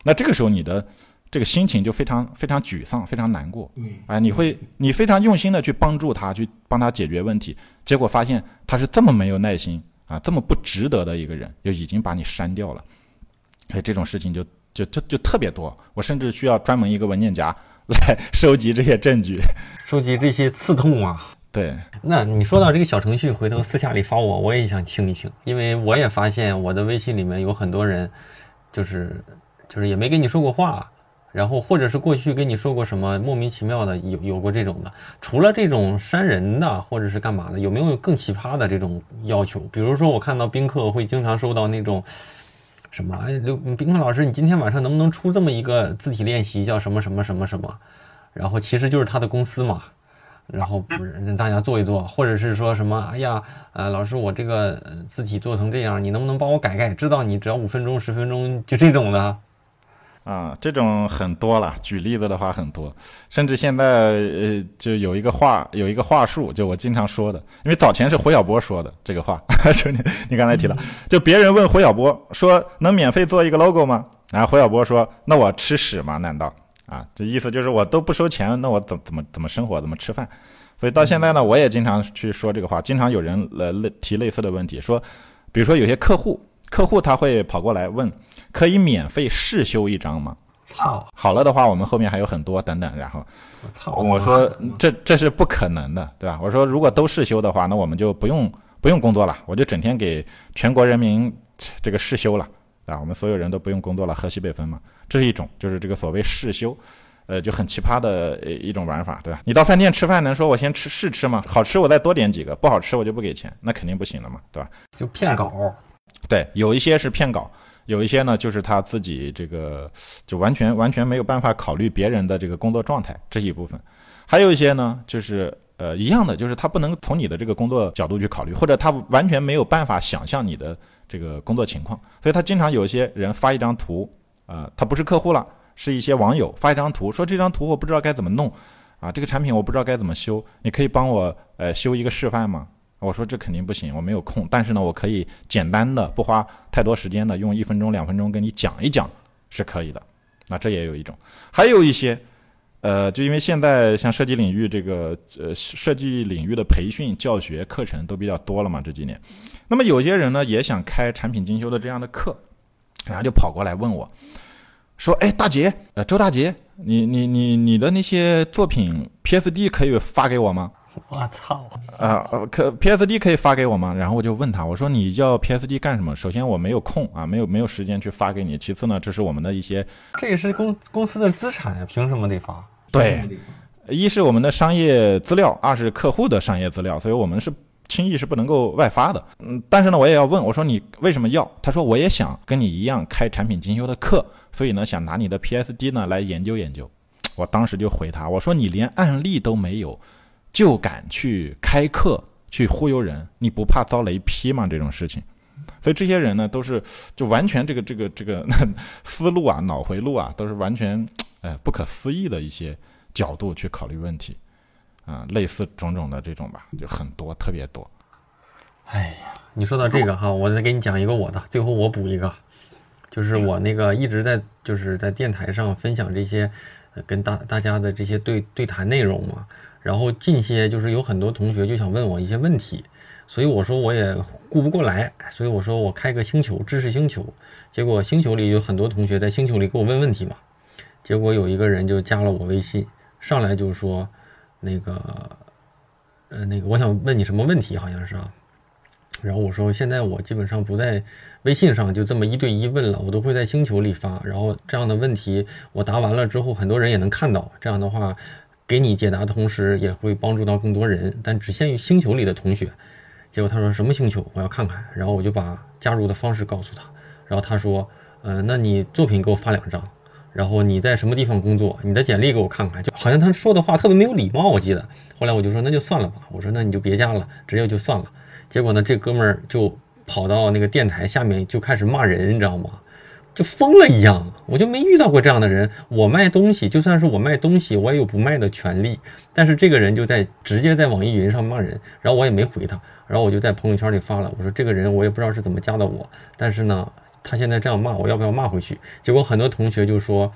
那这个时候你的。这个心情就非常非常沮丧，非常难过。嗯，哎，你会你非常用心的去帮助他，去帮他解决问题，结果发现他是这么没有耐心啊，这么不值得的一个人，就已经把你删掉了。哎，这种事情就就就就特别多，我甚至需要专门一个文件夹来收集这些证据，[laughs] 收集这些刺痛啊。对，那你说到这个小程序，回头私下里发我，我也想清一清，因为我也发现我的微信里面有很多人，就是就是也没跟你说过话。然后，或者是过去跟你说过什么莫名其妙的，有有过这种的。除了这种删人的，或者是干嘛的，有没有更奇葩的这种要求？比如说，我看到宾客会经常收到那种什么，哎刘，宾客老师，你今天晚上能不能出这么一个字体练习，叫什么什么什么什么？然后其实就是他的公司嘛，然后让大家做一做，或者是说什么，哎呀，呃，老师，我这个字体做成这样，你能不能帮我改改？知道你只要五分钟、十分钟，就这种的。啊，这种很多了。举例子的话很多，甚至现在呃，就有一个话，有一个话术，就我经常说的。因为早前是胡晓波说的这个话，[laughs] 就你你刚才提到，就别人问胡晓波说能免费做一个 logo 吗？然后胡晓波说那我吃屎吗？难道啊？这意思就是我都不收钱，那我怎怎么怎么生活，怎么吃饭？所以到现在呢，我也经常去说这个话。经常有人来类提类似的问题，说，比如说有些客户。客户他会跑过来问，可以免费试修一张吗？操，好了的话，我们后面还有很多等等。然后，我操，我说这这是不可能的，对吧？我说如果都试修的话，那我们就不用不用工作了，我就整天给全国人民这个试修了，啊，我们所有人都不用工作了，喝西北风嘛。这是一种，就是这个所谓试修，呃，就很奇葩的一种玩法，对吧？你到饭店吃饭能说我先吃试吃吗？好吃我再多点几个，不好吃我就不给钱，那肯定不行了嘛，对吧？就骗稿。对，有一些是骗稿，有一些呢就是他自己这个就完全完全没有办法考虑别人的这个工作状态这一部分，还有一些呢就是呃一样的，就是他不能从你的这个工作角度去考虑，或者他完全没有办法想象你的这个工作情况，所以他经常有一些人发一张图，啊，他不是客户了，是一些网友发一张图，说这张图我不知道该怎么弄，啊，这个产品我不知道该怎么修，你可以帮我呃修一个示范吗？我说这肯定不行，我没有空。但是呢，我可以简单的，不花太多时间的，用一分钟、两分钟跟你讲一讲，是可以的。那这也有一种，还有一些，呃，就因为现在像设计领域这个呃设计领域的培训教学课程都比较多了嘛，这几年。那么有些人呢也想开产品精修的这样的课，然后就跑过来问我，说：“哎，大姐，呃，周大姐，你你你你的那些作品 PSD 可以发给我吗？” [laughs] 我操！啊，可 PSD 可以发给我吗？然后我就问他，我说你要 PSD 干什么？首先我没有空啊，没有没有时间去发给你。其次呢，这是我们的一些，这也是公公司的资产呀，凭什么得发？对，一是我们的商业资料，二是客户的商业资料，所以我们是轻易是不能够外发的。嗯，但是呢，我也要问，我说你为什么要？他说我也想跟你一样开产品精修的课，所以呢，想拿你的 PSD 呢来研究研究。我当时就回他，我说你连案例都没有。就敢去开课去忽悠人，你不怕遭雷劈吗？这种事情，所以这些人呢，都是就完全这个这个这个 [laughs] 思路啊、脑回路啊，都是完全呃不可思议的一些角度去考虑问题啊，类似种种的这种吧，就很多，特别多。哎呀，你说到这个哈，我再给你讲一个我的，最后我补一个，就是我那个一直在就是在电台上分享这些跟大大家的这些对对谈内容嘛。然后近些就是有很多同学就想问我一些问题，所以我说我也顾不过来，所以我说我开个星球知识星球，结果星球里有很多同学在星球里给我问问题嘛，结果有一个人就加了我微信，上来就说那个呃那个我想问你什么问题好像是啊，然后我说现在我基本上不在微信上就这么一对一问了，我都会在星球里发，然后这样的问题我答完了之后，很多人也能看到，这样的话。给你解答的同时，也会帮助到更多人，但只限于星球里的同学。结果他说什么星球？我要看看。然后我就把加入的方式告诉他。然后他说，嗯，那你作品给我发两张。然后你在什么地方工作？你的简历给我看看。就好像他说的话特别没有礼貌，我记得。后来我就说那就算了吧。我说那你就别加了，直接就算了。结果呢，这哥们儿就跑到那个电台下面就开始骂人，你知道吗？就疯了一样，我就没遇到过这样的人。我卖东西，就算是我卖东西，我也有不卖的权利。但是这个人就在直接在网易云上骂人，然后我也没回他，然后我就在朋友圈里发了，我说这个人我也不知道是怎么加的我，但是呢，他现在这样骂我，要不要骂回去？结果很多同学就说，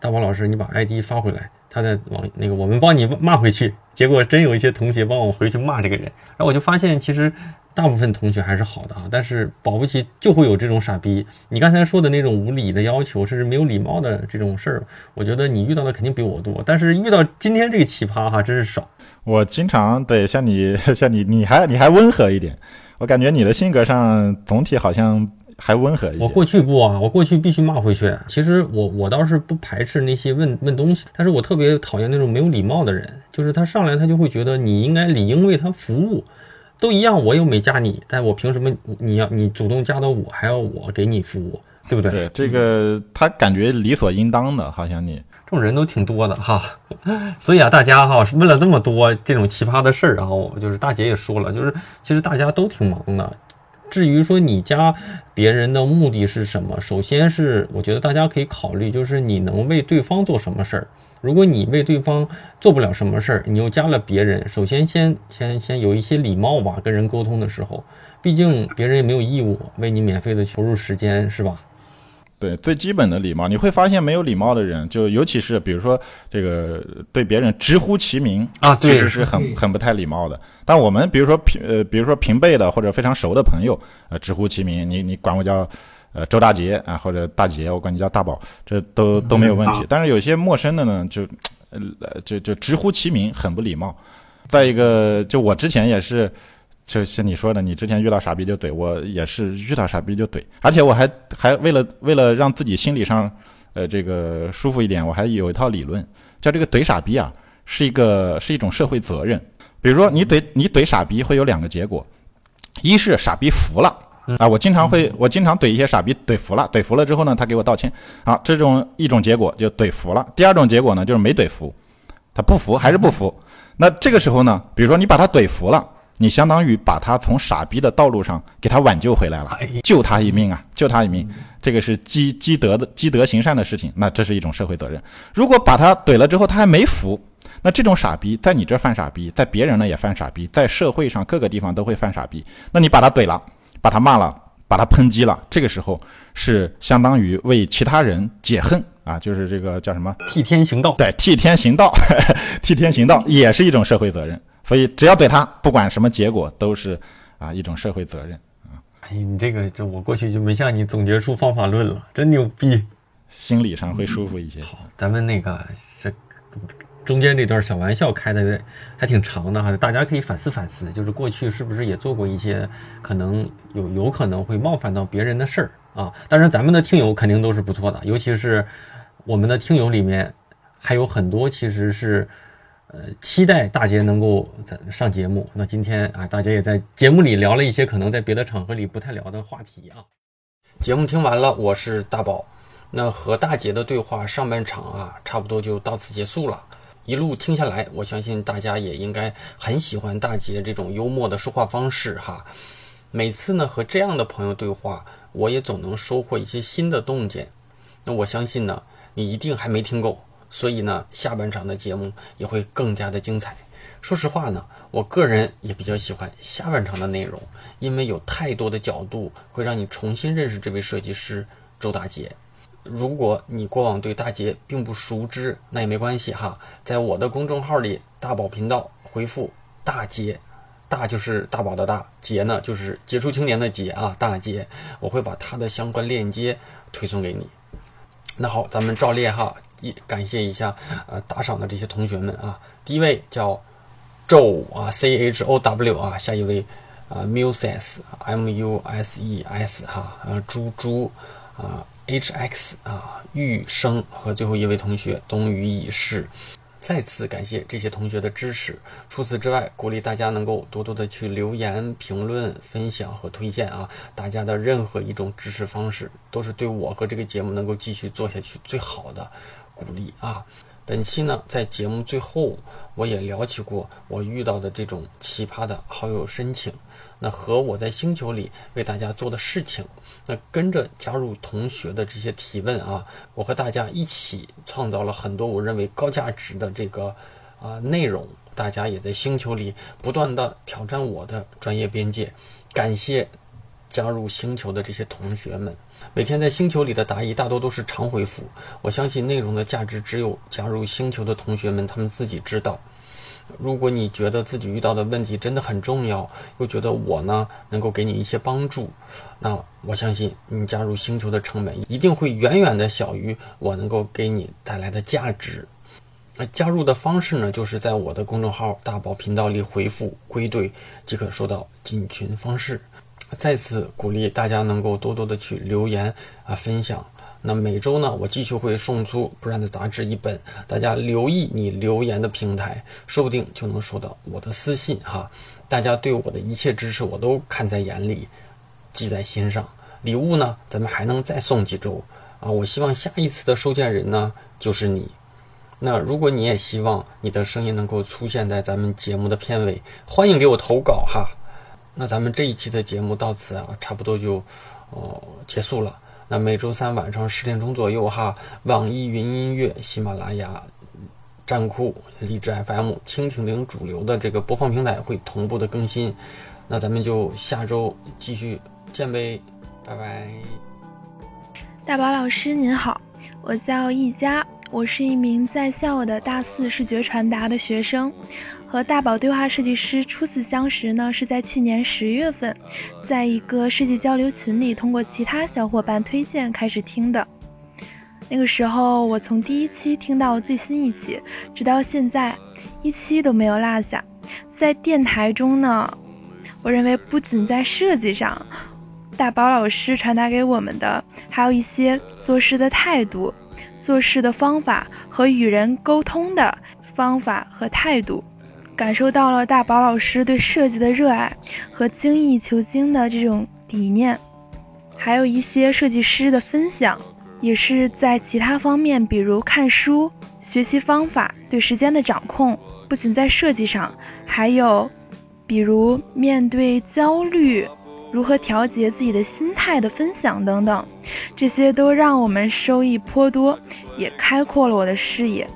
大宝老师，你把 ID 发回来，他在网那个我们帮你骂回去。结果真有一些同学帮我回去骂这个人，然后我就发现其实。大部分同学还是好的啊，但是保不齐就会有这种傻逼。你刚才说的那种无理的要求，甚至没有礼貌的这种事儿，我觉得你遇到的肯定比我多。但是遇到今天这个奇葩哈，真是少。我经常对像你 [laughs] 像你，你还你还温和一点。我感觉你的性格上总体好像还温和一些。我过去不啊，我过去必须骂回去。其实我我倒是不排斥那些问问东西，但是我特别讨厌那种没有礼貌的人，就是他上来他就会觉得你应该理应为他服务。都一样，我又没加你，但我凭什么你要你主动加到我，还要我给你服务，对不对？对，这个他感觉理所应当的，好像你这种人都挺多的哈。[laughs] 所以啊，大家哈问了这么多这种奇葩的事儿，然后就是大姐也说了，就是其实大家都挺忙的。至于说你加别人的目的是什么，首先是我觉得大家可以考虑，就是你能为对方做什么事儿。如果你为对方做不了什么事儿，你又加了别人，首先先先先有一些礼貌吧，跟人沟通的时候，毕竟别人也没有义务为你免费的投入时间，是吧？对，最基本的礼貌，你会发现没有礼貌的人，就尤其是比如说这个对别人直呼其名啊，其实是很很不太礼貌的。但我们比如说平呃，比如说平辈的或者非常熟的朋友，呃，直呼其名，你你管我叫。呃，周大杰啊，或者大杰，我管你叫大宝，这都都没有问题。但是有些陌生的呢，就，呃，就就直呼其名，很不礼貌。再一个，就我之前也是，就像你说的，你之前遇到傻逼就怼，我也是遇到傻逼就怼，而且我还还为了为了让自己心理上，呃，这个舒服一点，我还有一套理论，叫这个怼傻逼啊，是一个是一种社会责任。比如说你怼你怼傻逼会有两个结果，一是傻逼服了。啊，我经常会，我经常怼一些傻逼，怼服了，怼服了之后呢，他给我道歉，好，这种一种结果就怼服了。第二种结果呢，就是没怼服，他不服还是不服。那这个时候呢，比如说你把他怼服了，你相当于把他从傻逼的道路上给他挽救回来了，救他一命啊，救他一命，这个是积积德的积德行善的事情，那这是一种社会责任。如果把他怼了之后他还没服，那这种傻逼在你这犯傻逼，在别人呢也犯傻逼，在社会上各个地方都会犯傻逼，那你把他怼了。把他骂了，把他抨击了，这个时候是相当于为其他人解恨啊，就是这个叫什么替天行道。对，替天行道，[laughs] 替天行道也是一种社会责任。所以只要怼他，不管什么结果，都是啊一种社会责任啊。哎，你这个这我过去就没向你总结出方法论了，真牛逼，心理上会舒服一些。好，咱们那个这中间这段小玩笑开的还挺长的哈，大家可以反思反思，就是过去是不是也做过一些可能有有可能会冒犯到别人的事儿啊？当然，咱们的听友肯定都是不错的，尤其是我们的听友里面还有很多其实是。呃，期待大杰能够上节目。那今天啊，大家也在节目里聊了一些可能在别的场合里不太聊的话题啊。节目听完了，我是大宝。那和大姐的对话上半场啊，差不多就到此结束了。一路听下来，我相信大家也应该很喜欢大杰这种幽默的说话方式哈。每次呢和这样的朋友对话，我也总能收获一些新的洞见。那我相信呢，你一定还没听够。所以呢，下半场的节目也会更加的精彩。说实话呢，我个人也比较喜欢下半场的内容，因为有太多的角度会让你重新认识这位设计师周大杰。如果你过往对大杰并不熟知，那也没关系哈，在我的公众号里“大宝频道”回复“大杰”，大就是大宝的大，杰呢就是杰出青年的杰啊，大杰，我会把他的相关链接推送给你。那好，咱们照例哈。一感谢一下，呃，打赏的这些同学们啊。第一位叫周啊，C H O W 啊。下一位啊，Muses，M U S E S 哈，呃，猪猪啊，H X 啊，玉生和最后一位同学冬雨已逝。再次感谢这些同学的支持。除此之外，鼓励大家能够多多的去留言、评论、分享和推荐啊！大家的任何一种支持方式，都是对我和这个节目能够继续做下去最好的。鼓励啊！本期呢，在节目最后，我也聊起过我遇到的这种奇葩的好友申请，那和我在星球里为大家做的事情，那跟着加入同学的这些提问啊，我和大家一起创造了很多我认为高价值的这个啊内容，大家也在星球里不断的挑战我的专业边界，感谢加入星球的这些同学们。每天在星球里的答疑大多都是长回复，我相信内容的价值只有加入星球的同学们他们自己知道。如果你觉得自己遇到的问题真的很重要，又觉得我呢能够给你一些帮助，那我相信你加入星球的成本一定会远远的小于我能够给你带来的价值。那加入的方式呢，就是在我的公众号大宝频道里回复“归队”即可收到进群方式。再次鼓励大家能够多多的去留言啊，分享。那每周呢，我继续会送出《不然的杂志》一本，大家留意你留言的平台，说不定就能收到我的私信哈。大家对我的一切支持，我都看在眼里，记在心上。礼物呢，咱们还能再送几周啊！我希望下一次的收件人呢，就是你。那如果你也希望你的声音能够出现在咱们节目的片尾，欢迎给我投稿哈。那咱们这一期的节目到此啊，差不多就，哦结束了。每周三晚上十点钟左右哈，网易云音乐、喜马拉雅、站酷、荔枝 FM、蜻蜓等主流的这个播放平台会同步的更新。那咱们就下周继续见呗，拜拜。大宝老师您好，我叫易佳，我是一名在校的大四视觉传达的学生。和大宝对话设计师初次相识呢，是在去年十月份，在一个设计交流群里，通过其他小伙伴推荐开始听的。那个时候，我从第一期听到最新一期，直到现在，一期都没有落下。在电台中呢，我认为不仅在设计上，大宝老师传达给我们的，还有一些做事的态度、做事的方法和与人沟通的方法和态度。感受到了大宝老师对设计的热爱和精益求精的这种理念，还有一些设计师的分享，也是在其他方面，比如看书、学习方法、对时间的掌控，不仅在设计上，还有比如面对焦虑如何调节自己的心态的分享等等，这些都让我们收益颇多，也开阔了我的视野。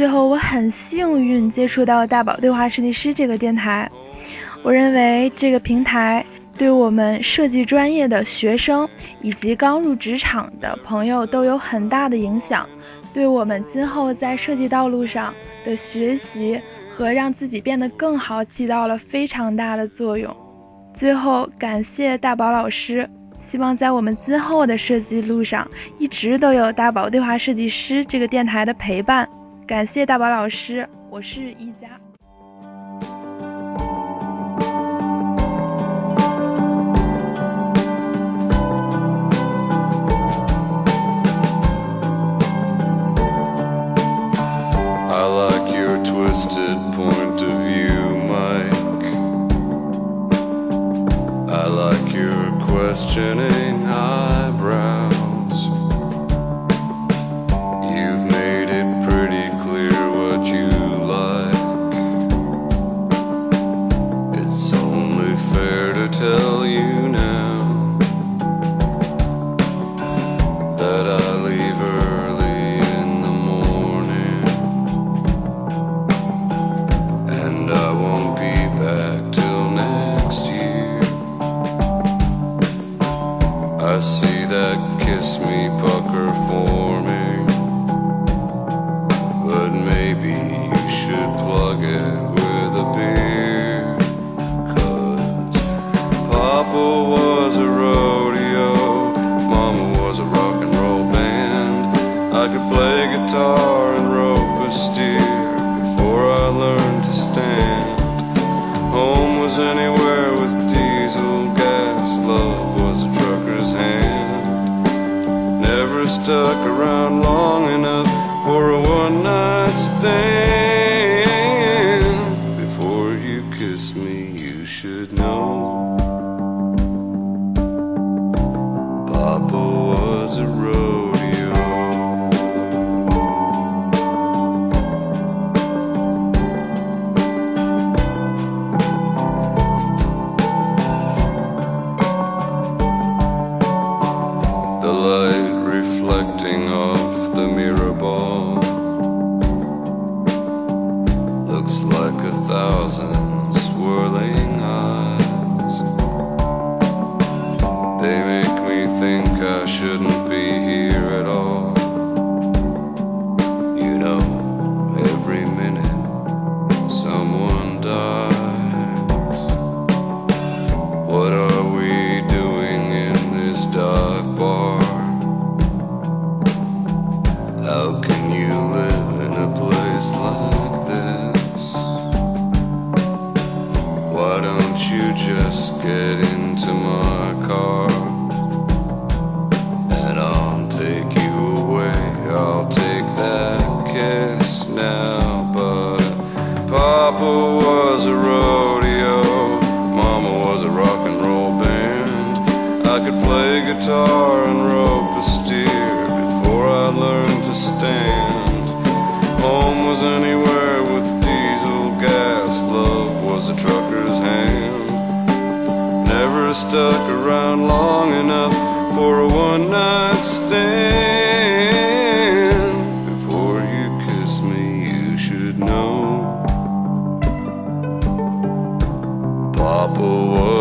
最后，我很幸运接触到大宝对话设计师这个电台。我认为这个平台对我们设计专业的学生以及刚入职场的朋友都有很大的影响。对我们今后在设计道路上的学习和让自己变得更好起到了非常大的作用。最后，感谢大宝老师，希望在我们今后的设计路上一直都有大宝对话设计师这个电台的陪伴。感谢大宝老师，我是一佳。I like your twisted point of view, Mike. I like your questioning eye. Papa was a rodeo.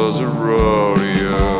Was a rodeo.